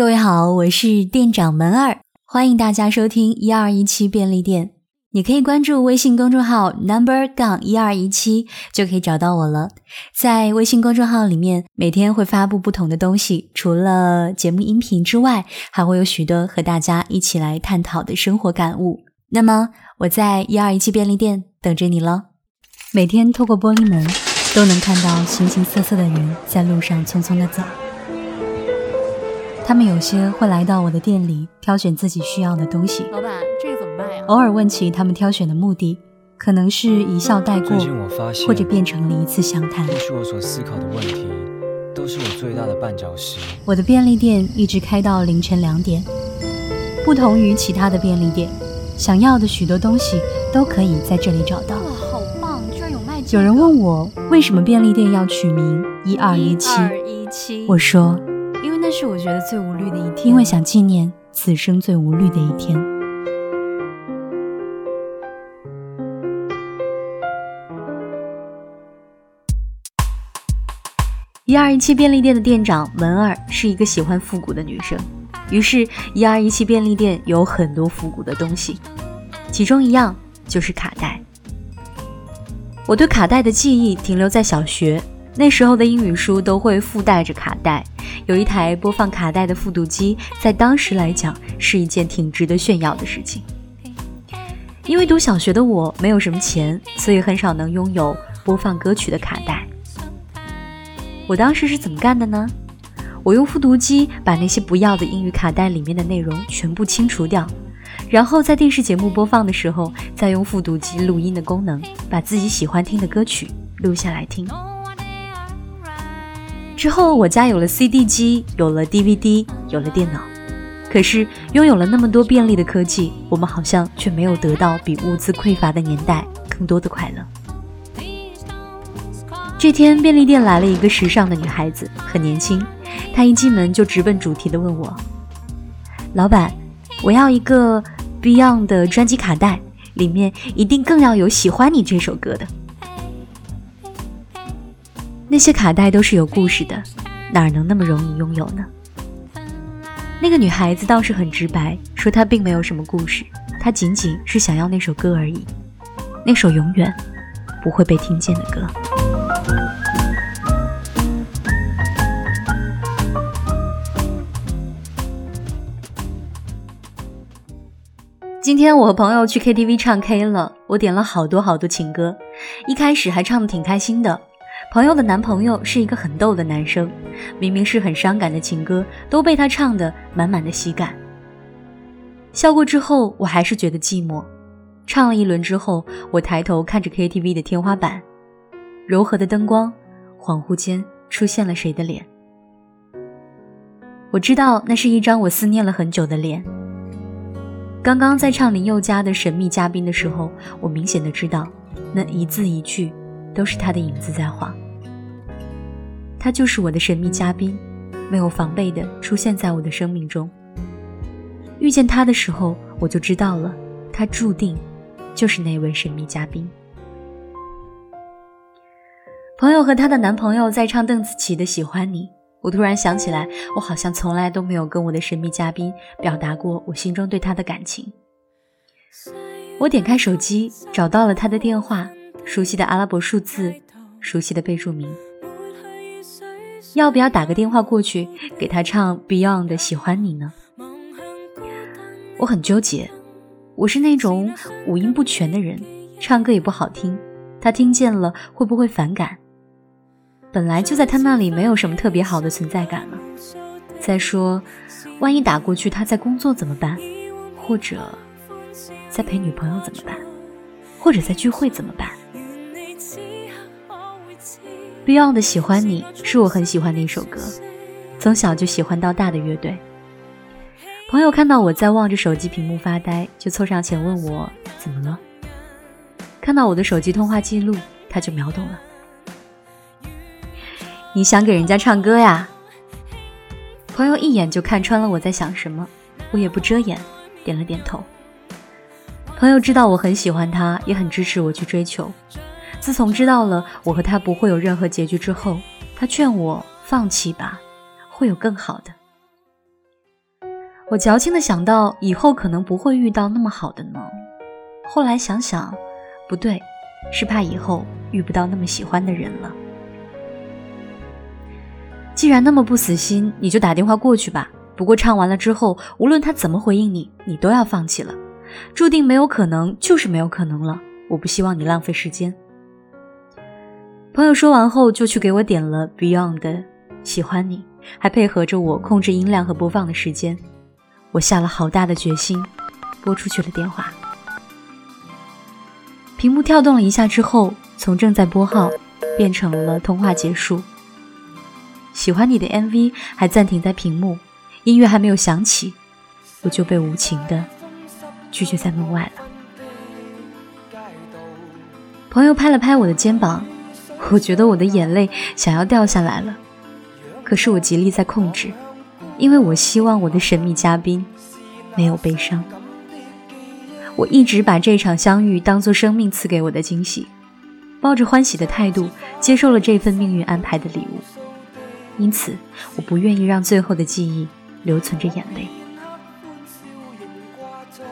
各位好，我是店长门儿，欢迎大家收听一二一七便利店。你可以关注微信公众号 number 杠一二一七，就可以找到我了。在微信公众号里面，每天会发布不同的东西，除了节目音频之外，还会有许多和大家一起来探讨的生活感悟。那么我在一二一七便利店等着你了。每天透过玻璃门，都能看到形形色色的人在路上匆匆的走。他们有些会来到我的店里挑选自己需要的东西。老板，这个怎么卖呀？偶尔问起他们挑选的目的，可能是一笑带过或者变成了一次详谈。或许我所思考的问题，都是我最大的绊脚石。我的便利店一直开到凌晨两点，不同于其他的便利店，想要的许多东西都可以在这里找到。哇，好棒！居然有卖这个。有人问我为什么便利店要取名一二一七，二一七，我说是我觉得最无虑的一天，因为想纪念此生最无虑的一天。一二一七便利店的店长文儿是一个喜欢复古的女生，于是，一二一七便利店有很多复古的东西，其中一样就是卡带。我对卡带的记忆停留在小学，那时候的英语书都会附带着卡带，有一台播放卡带的复读机，在当时来讲是一件挺值得炫耀的事情。因为读小学的我没有什么钱，所以很少能拥有播放歌曲的卡带。我当时是怎么干的呢？我用复读机把那些不要的英语卡带里面的内容全部清除掉，然后在电视节目播放的时候，再用复读机录音的功能，把自己喜欢听的歌曲录下来听。之后，我家有了 CD 机，有了 DVD，有了电脑。可是，拥有了那么多便利的科技，我们好像却没有得到比物资匮乏的年代更多的快乐。这天，便利店来了一个时尚的女孩子，很年轻。她一进门就直奔主题的问我：“老板，我要一个 Beyond 的专辑卡带，里面一定更要有《喜欢你》这首歌的。”那些卡带都是有故事的，哪能那么容易拥有呢？那个女孩子倒是很直白，说她并没有什么故事，她仅仅是想要那首歌而已，那首永远不会被听见的歌。今天我和朋友去 KTV 唱 K 了，我点了好多好多情歌，一开始还唱的挺开心的。朋友的男朋友是一个很逗的男生，明明是很伤感的情歌，都被他唱得满满的喜感。笑过之后，我还是觉得寂寞。唱了一轮之后，我抬头看着 KTV 的天花板，柔和的灯光，恍惚间出现了谁的脸。我知道那是一张我思念了很久的脸。刚刚在唱林宥嘉的《神秘嘉宾》的时候，我明显的知道，那一字一句都是他的影子在晃。他就是我的神秘嘉宾，没有防备的出现在我的生命中。遇见他的时候，我就知道了，他注定就是那位神秘嘉宾。朋友和她的男朋友在唱邓紫棋的《喜欢你》。我突然想起来，我好像从来都没有跟我的神秘嘉宾表达过我心中对他的感情。我点开手机，找到了他的电话，熟悉的阿拉伯数字，熟悉的备注名。要不要打个电话过去给他唱 Beyond 的《喜欢你》呢？我很纠结，我是那种五音不全的人，唱歌也不好听，他听见了会不会反感？本来就在他那里没有什么特别好的存在感了。再说，万一打过去他在工作怎么办？或者在陪女朋友怎么办？或者在聚会怎么办？Beyond 的《喜欢你》是我很喜欢的一首歌，从小就喜欢到大的乐队。朋友看到我在望着手机屏幕发呆，就凑上前问我怎么了。看到我的手机通话记录，他就秒懂了。你想给人家唱歌呀？朋友一眼就看穿了我在想什么，我也不遮掩，点了点头。朋友知道我很喜欢他，也很支持我去追求。自从知道了我和他不会有任何结局之后，他劝我放弃吧，会有更好的。我矫情的想到以后可能不会遇到那么好的呢。后来想想，不对，是怕以后遇不到那么喜欢的人了。既然那么不死心，你就打电话过去吧。不过唱完了之后，无论他怎么回应你，你都要放弃了。注定没有可能，就是没有可能了。我不希望你浪费时间。朋友说完后，就去给我点了 Beyond 的《喜欢你》，还配合着我控制音量和播放的时间。我下了好大的决心，拨出去了电话。屏幕跳动了一下之后，从正在拨号变成了通话结束。喜欢你的 MV 还暂停在屏幕，音乐还没有响起，我就被无情的拒绝在门外了。朋友拍了拍我的肩膀。我觉得我的眼泪想要掉下来了，可是我极力在控制，因为我希望我的神秘嘉宾没有悲伤。我一直把这场相遇当做生命赐给我的惊喜，抱着欢喜的态度接受了这份命运安排的礼物。因此，我不愿意让最后的记忆留存着眼泪。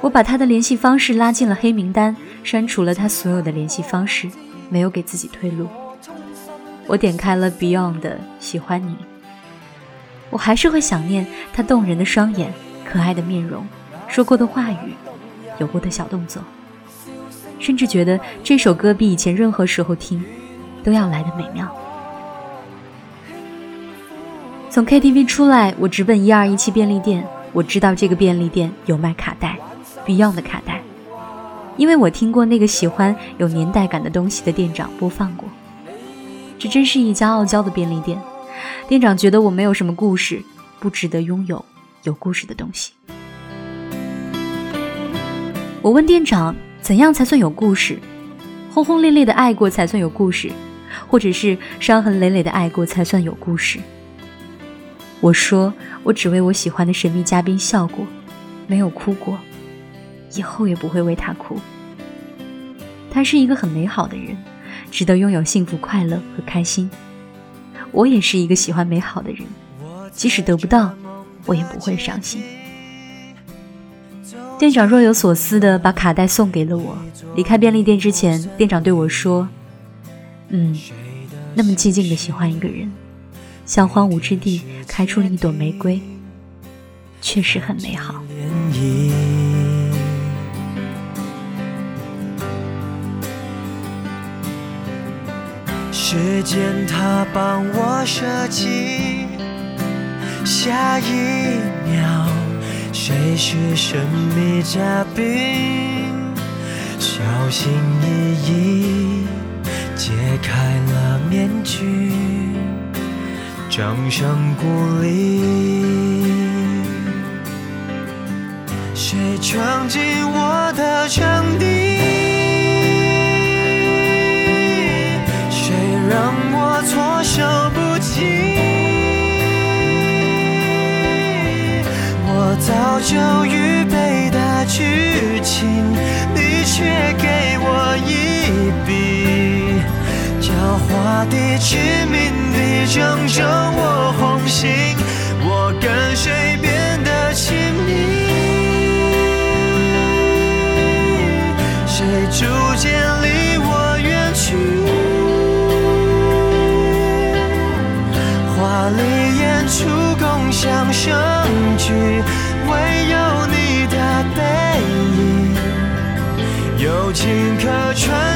我把他的联系方式拉进了黑名单，删除了他所有的联系方式，没有给自己退路。我点开了 Beyond 的《喜欢你》，我还是会想念他动人的双眼、可爱的面容、说过的话语、有过的小动作，甚至觉得这首歌比以前任何时候听都要来的美妙。从 KTV 出来，我直奔一二一七便利店。我知道这个便利店有卖卡带，Beyond 的卡带，因为我听过那个喜欢有年代感的东西的店长播放过。这真是一家傲娇的便利店，店长觉得我没有什么故事，不值得拥有有故事的东西。我问店长，怎样才算有故事？轰轰烈烈的爱过才算有故事，或者是伤痕累累的爱过才算有故事？我说，我只为我喜欢的神秘嘉宾笑过，没有哭过，以后也不会为他哭。他是一个很美好的人。值得拥有幸福、快乐和开心。我也是一个喜欢美好的人，即使得不到，我也不会伤心。店长若有所思地把卡带送给了我。离开便利店之前，店长对我说：“嗯，那么寂静的喜欢一个人，像荒芜之地开出了一朵玫瑰，确实很美好。”时间它帮我设计，下一秒谁是神秘嘉宾？小心翼翼揭开了面具，掌声鼓励。谁闯进我的场地？就预备的剧情，你却给我一笔，狡猾的、致命的拯救我红心，我跟谁顷刻穿，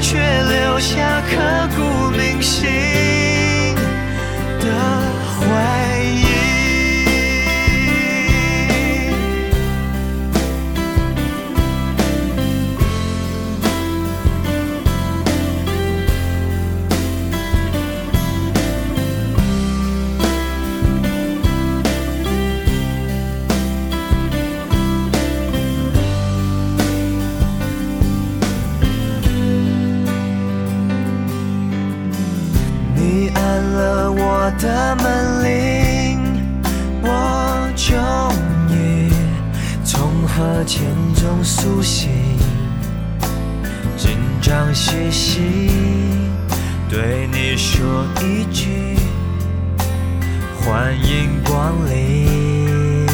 前钟苏醒，紧张写信，对你说一句欢迎光临。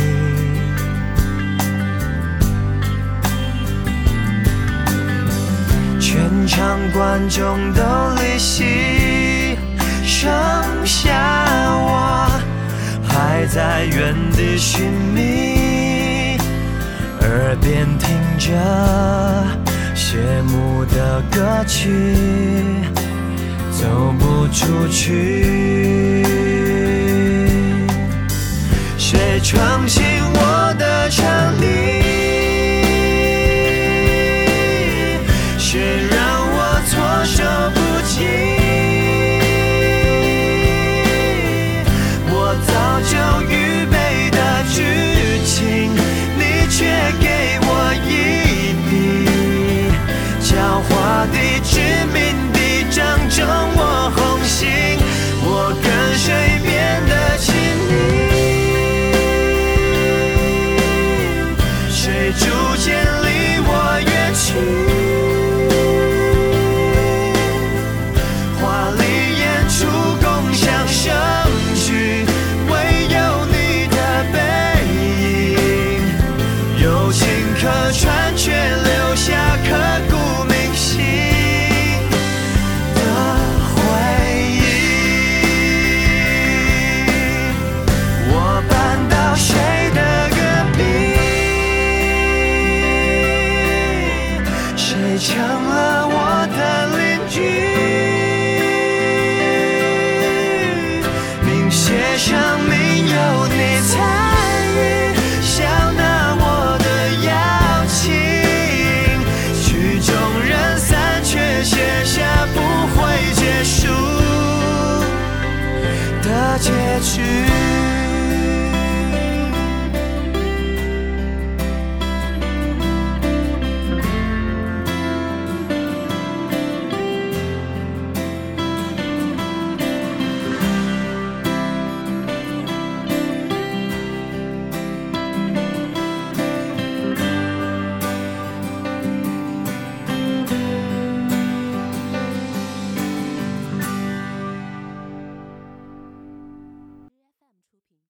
全场观众都离席，剩下我还在原地寻觅。耳边听着谢幕的歌曲走不出去。谁闯进我的场地